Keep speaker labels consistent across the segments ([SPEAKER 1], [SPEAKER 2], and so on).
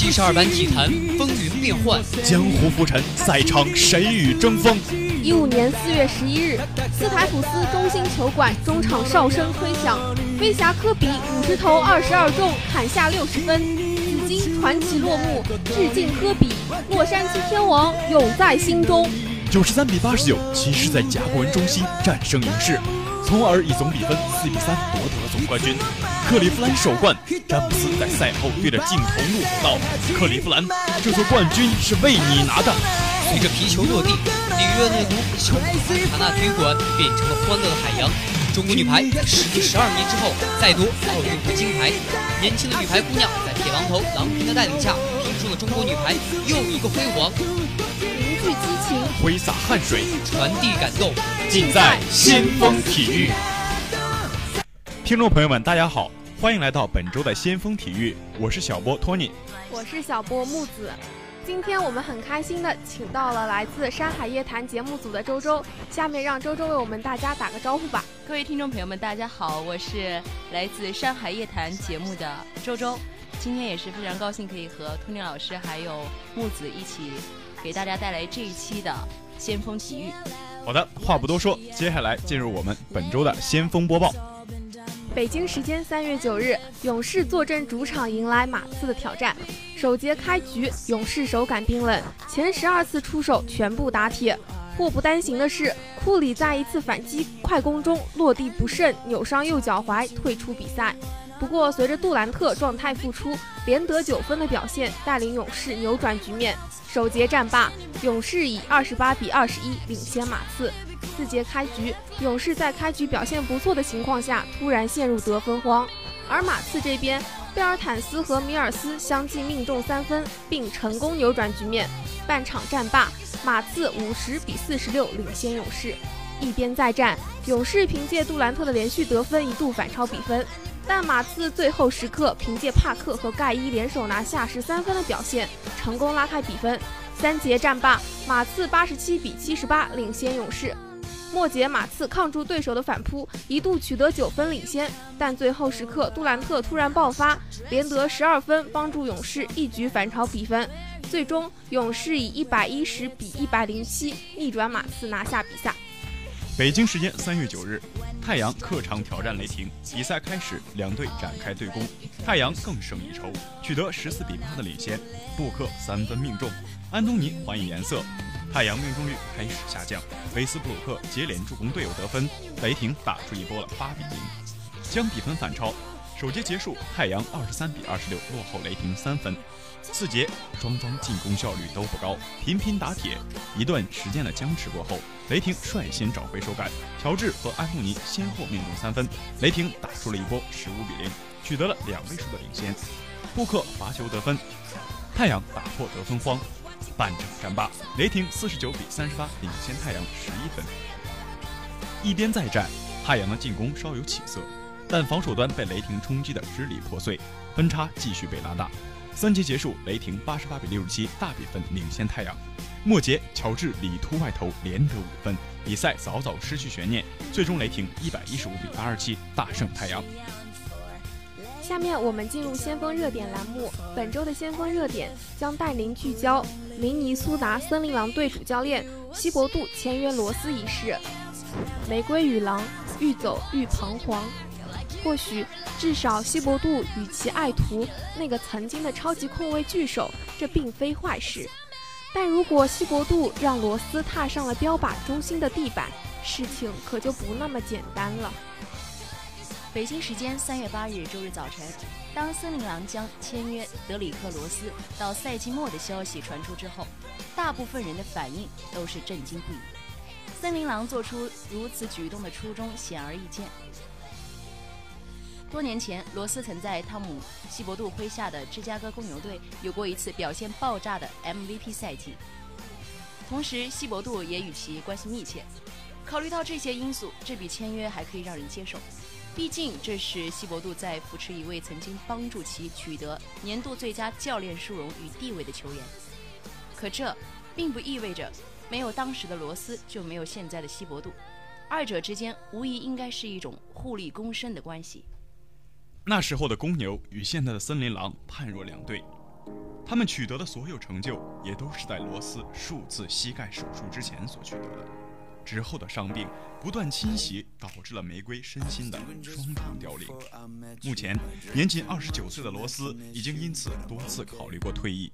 [SPEAKER 1] 七十二般体坛风云变幻，
[SPEAKER 2] 江湖浮沉，赛场谁与争锋？
[SPEAKER 3] 一五年四月十一日，斯台普斯中心球馆中场哨声吹响，飞侠科比五十投二十二中，砍下六十分，紫金传奇落幕，致敬科比，洛杉矶天王永在心中。
[SPEAKER 2] 九十三比八十九，骑士在甲骨文中心战胜勇士。从而以总比分四比三夺得了总冠军。克利夫兰首冠，詹姆斯在赛后对着镜头怒吼道：“克利夫兰，这座冠军是为你拿的。”
[SPEAKER 1] 随着皮球落地，里约热内卢小卡纳体育馆变成了欢乐的海洋。中国女排时隔十二年之后再夺奥运会金牌，年轻的女排姑娘在铁榔头郎平的带领下，中国女排又一个辉煌。
[SPEAKER 3] 凝聚激情，
[SPEAKER 2] 挥洒汗水，
[SPEAKER 1] 传递感动。
[SPEAKER 2] 尽在先锋体育。听众朋友们，大家好，欢迎来到本周的先锋体育，我是小波托尼，
[SPEAKER 3] 我是小波木子。今天我们很开心的请到了来自山海夜谈节目组的周周，下面让周周为我们大家打个招呼吧。
[SPEAKER 4] 各位听众朋友们，大家好，我是来自山海夜谈节目的周周，今天也是非常高兴可以和托尼老师还有木子一起给大家带来这一期的先锋体育。
[SPEAKER 2] 好的，话不多说，接下来进入我们本周的先锋播报。
[SPEAKER 3] 北京时间三月九日，勇士坐镇主场迎来马刺的挑战。首节开局，勇士手感冰冷，前十二次出手全部打铁。祸不单行的是，库里在一次反击快攻中落地不慎，扭伤右脚踝，退出比赛。不过，随着杜兰特状态复出，连得九分的表现，带领勇士扭转局面。首节战罢，勇士以二十八比二十一领先马刺。四节开局，勇士在开局表现不错的情况下，突然陷入得分荒。而马刺这边，贝尔坦斯和米尔斯相继命中三分，并成功扭转局面。半场战罢，马刺五十比四十六领先勇士。一边再战，勇士凭借杜兰特的连续得分一度反超比分。但马刺最后时刻凭借帕克和盖伊联手拿下十三分的表现，成功拉开比分。三节战罢，马刺八十七比七十八领先勇士。末节马刺抗住对手的反扑，一度取得九分领先，但最后时刻杜兰特突然爆发，连得十二分，帮助勇士一举反超比分。最终，勇士以一百一十比一百零七逆转马刺，拿下比赛。
[SPEAKER 2] 北京时间三月九日，太阳客场挑战雷霆。比赛开始，两队展开对攻，太阳更胜一筹，取得十四比八的领先。布克三分命中，安东尼还以颜色，太阳命中率开始下降。维斯布鲁克接连助攻队友得分，雷霆打出一波了八比零，将比分反超。首节结束，太阳二十三比二十六落后雷霆三分。四节双方进攻效率都不高，频频打铁。一段时间的僵持过后，雷霆率先找回手感，乔治和安东尼先后命中三分，雷霆打出了一波十五比零，取得了两位数的领先。布克罚球得分，太阳打破得分荒。半场战罢，雷霆四十九比三十八领先太阳十一分。一边再战，太阳的进攻稍有起色。但防守端被雷霆冲击的支离破碎，分差继续被拉大。三节结束，雷霆八十八比六十七大比分领先太阳。末节，乔治里突外投连得五分，比赛早早失去悬念。最终，雷霆一百一十五比八十七大胜太阳。
[SPEAKER 3] 下面我们进入先锋热点栏目，本周的先锋热点将带您聚焦明尼苏达森林狼队主教练希伯杜签约罗斯一事。玫瑰与狼，愈走愈彷徨。或许，至少希伯杜与其爱徒那个曾经的超级控卫巨手，这并非坏事。但如果希伯杜让罗斯踏上了标靶中心的地板，事情可就不那么简单了。
[SPEAKER 4] 北京时间三月八日周日早晨，当森林狼将签约德里克罗斯到赛季末的消息传出之后，大部分人的反应都是震惊不已。森林狼做出如此举动的初衷显而易见。多年前，罗斯曾在汤姆·希伯杜麾下的芝加哥公牛队有过一次表现爆炸的 MVP 赛季。同时，希伯杜也与其关系密切。考虑到这些因素，这笔签约还可以让人接受。毕竟，这是希伯杜在扶持一位曾经帮助其取得年度最佳教练殊荣与地位的球员。可这并不意味着没有当时的罗斯就没有现在的希伯杜，二者之间无疑应该是一种互利共生的关系。
[SPEAKER 2] 那时候的公牛与现在的森林狼判若两队，他们取得的所有成就，也都是在罗斯数次膝盖手术之前所取得的。之后的伤病不断侵袭，导致了玫瑰身心的双重凋零。目前，年仅二十九岁的罗斯已经因此多次考虑过退役。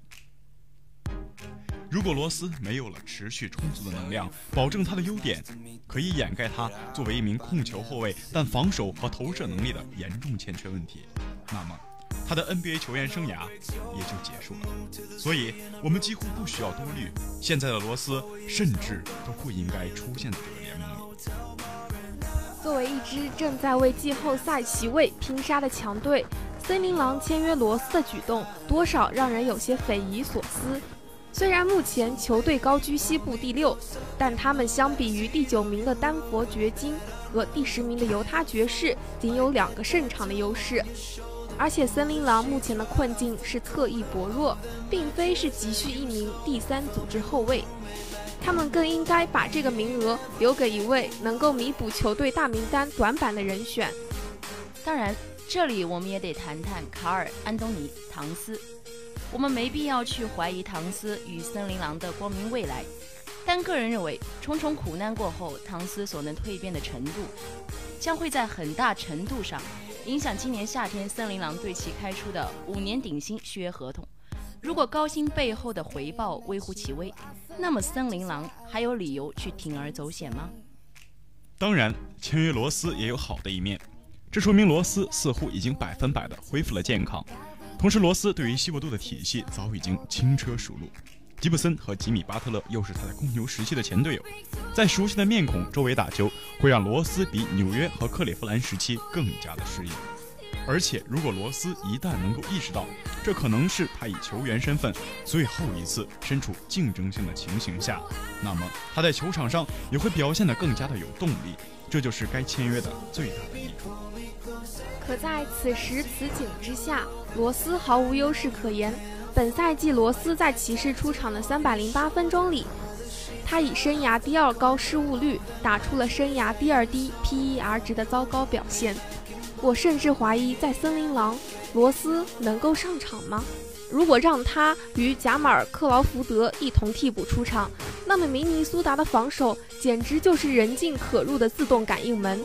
[SPEAKER 2] 如果罗斯没有了持续充足的能量，保证他的优点，可以掩盖他作为一名控球后卫但防守和投射能力的严重欠缺问题，那么他的 NBA 球员生涯也就结束了。所以，我们几乎不需要多虑，现在的罗斯甚至都不应该出现在这个联盟里。
[SPEAKER 3] 作为一支正在为季后赛席位拼杀的强队，森林狼签约罗斯的举动，多少让人有些匪夷所思。虽然目前球队高居西部第六，但他们相比于第九名的丹佛掘金和第十名的犹他爵士，仅有两个胜场的优势。而且森林狼目前的困境是特异薄弱，并非是急需一名第三组织后卫，他们更应该把这个名额留给一位能够弥补球队大名单短板的人选。
[SPEAKER 4] 当然，这里我们也得谈谈卡尔·安东尼·唐斯。我们没必要去怀疑唐斯与森林狼的光明未来，但个人认为，重重苦难过后，唐斯所能蜕变的程度，将会在很大程度上影响今年夏天森林狼对其开出的五年顶薪续约合同。如果高薪背后的回报微乎其微，那么森林狼还有理由去铤而走险吗？
[SPEAKER 2] 当然，签约罗斯也有好的一面，这说明罗斯似乎已经百分百的恢复了健康。同时，罗斯对于西伯杜的体系早已经轻车熟路。吉布森和吉米·巴特勒又是他在公牛时期的前队友，在熟悉的面孔周围打球，会让罗斯比纽约和克利夫兰时期更加的适应。而且，如果罗斯一旦能够意识到这可能是他以球员身份最后一次身处竞争性的情形下，那么他在球场上也会表现得更加的有动力。这就是该签约的最大的益处。
[SPEAKER 3] 可在此时此景之下，罗斯毫无优势可言。本赛季，罗斯在骑士出场的三百零八分钟里，他以生涯第二高失误率，打出了生涯第二低 PER 值的糟糕表现。我甚至怀疑，在森林狼，罗斯能够上场吗？如果让他与贾马尔·克劳福德一同替补出场，那么明尼苏达的防守简直就是人进可入的自动感应门。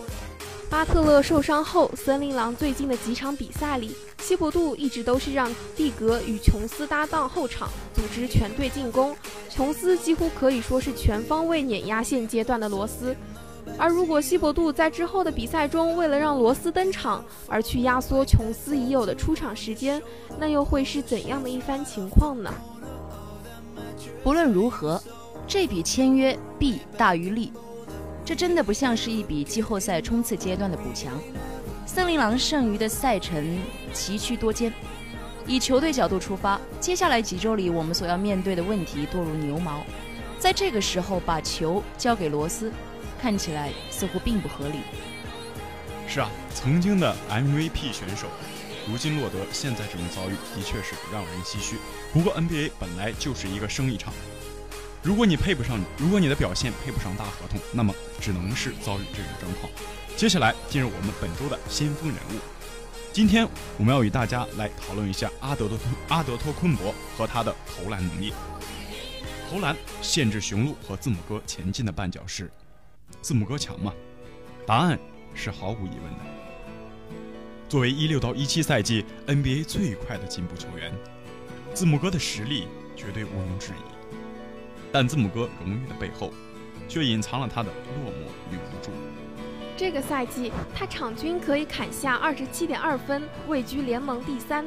[SPEAKER 3] 巴特勒受伤后，森林狼最近的几场比赛里，西伯杜一直都是让蒂格与琼斯搭档后场，组织全队进攻。琼斯几乎可以说是全方位碾压现阶段的罗斯。而如果西伯杜在之后的比赛中，为了让罗斯登场而去压缩琼斯已有的出场时间，那又会是怎样的一番情况呢？
[SPEAKER 4] 不论如何，这笔签约弊大于利。这真的不像是一笔季后赛冲刺阶段的补强。森林狼剩余的赛程崎岖多艰。以球队角度出发，接下来几周里我们所要面对的问题多如牛毛。在这个时候把球交给罗斯，看起来似乎并不合理。
[SPEAKER 2] 是啊，曾经的 MVP 选手，如今落得现在这种遭遇，的确是让人唏嘘。不过 NBA 本来就是一个生意场。如果你配不上，如果你的表现配不上大合同，那么只能是遭遇这种状况。接下来进入我们本周的先锋人物。今天我们要与大家来讨论一下阿德托阿德托昆博和他的投篮能力。投篮限制雄鹿和字母哥前进的绊脚石。字母哥强吗？答案是毫无疑问的。作为一六到一七赛季 NBA 最快的进步球员，字母哥的实力绝对毋庸置疑。但字母哥荣誉的背后，却隐藏了他的落寞与无助。
[SPEAKER 3] 这个赛季，他场均可以砍下二十七点二分，位居联盟第三；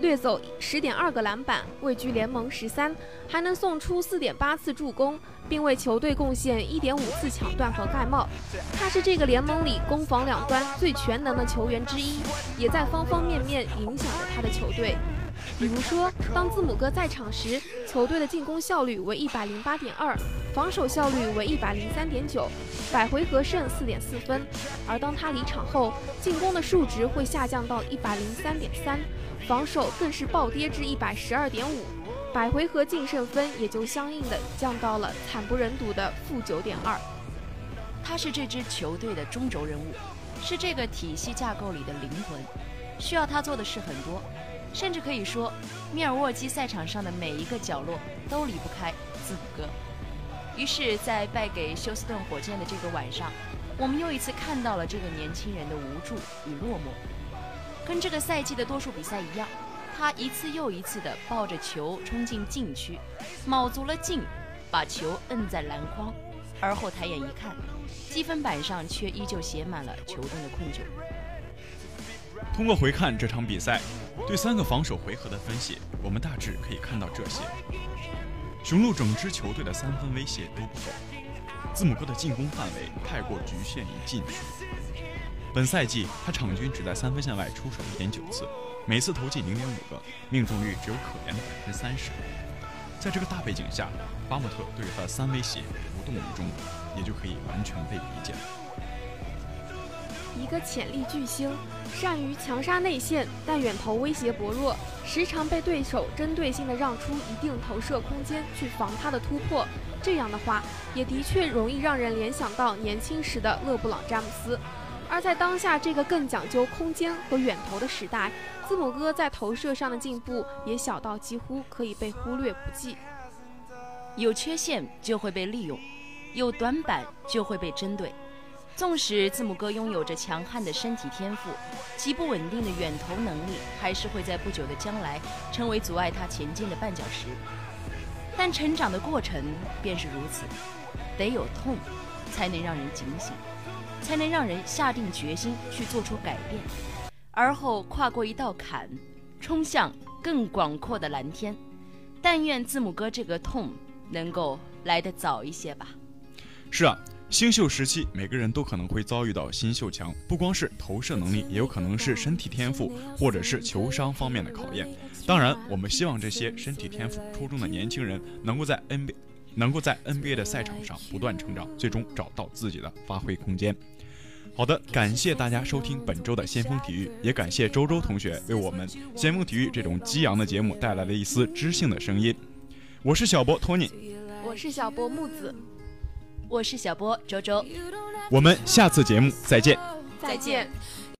[SPEAKER 3] 掠走十点二个篮板，位居联盟十三；还能送出四点八次助攻，并为球队贡献一点五次抢断和盖帽。他是这个联盟里攻防两端最全能的球员之一，也在方方面面影响着他的球队。比如说，当字母哥在场时，球队的进攻效率为一百零八点二，防守效率为一百零三点九，百回合胜四点四分；而当他离场后，进攻的数值会下降到一百零三点三，防守更是暴跌至一百十二点五，百回合净胜分也就相应的降到了惨不忍睹的负九点二。
[SPEAKER 4] 他是这支球队的中轴人物，是这个体系架构里的灵魂，需要他做的事很多。甚至可以说，密尔沃基赛场上的每一个角落都离不开字母哥。于是，在败给休斯顿火箭的这个晚上，我们又一次看到了这个年轻人的无助与落寞。跟这个赛季的多数比赛一样，他一次又一次地抱着球冲进禁区，卯足了劲，把球摁在篮筐，而后抬眼一看，积分板上却依旧写满了球队的困窘。
[SPEAKER 2] 通过回看这场比赛，对三个防守回合的分析，我们大致可以看到这些：雄鹿整支球队的三分威胁都不够，字母哥的进攻范围太过局限于禁区。本赛季他场均只在三分线外出手一点九次，每次投进零点五个，命中率只有可怜的百分之三十。在这个大背景下，巴莫特对他的三威胁无动于衷，也就可以完全被理解了。
[SPEAKER 3] 一个潜力巨星，善于强杀内线，但远投威胁薄弱，时常被对手针对性的让出一定投射空间去防他的突破。这样的话，也的确容易让人联想到年轻时的勒布朗·詹姆斯。而在当下这个更讲究空间和远投的时代，字母哥在投射上的进步也小到几乎可以被忽略不计。
[SPEAKER 4] 有缺陷就会被利用，有短板就会被针对。纵使字母哥拥有着强悍的身体天赋，极不稳定的远投能力，还是会在不久的将来成为阻碍他前进的绊脚石。但成长的过程便是如此，得有痛，才能让人警醒，才能让人下定决心去做出改变，而后跨过一道坎，冲向更广阔的蓝天。但愿字母哥这个痛能够来得早一些吧。
[SPEAKER 2] 是啊。新秀时期，每个人都可能会遭遇到新秀墙，不光是投射能力，也有可能是身体天赋或者是球商方面的考验。当然，我们希望这些身体天赋出众的年轻人能够在 NBA 能够在 NBA 的赛场上不断成长，最终找到自己的发挥空间。好的，感谢大家收听本周的先锋体育，也感谢周周同学为我们先锋体育这种激昂的节目带来了一丝知性的声音。我是小博托尼，
[SPEAKER 3] 我是小博木子。
[SPEAKER 4] 我是小波周周，
[SPEAKER 2] 我们下次节目再见，
[SPEAKER 3] 再见。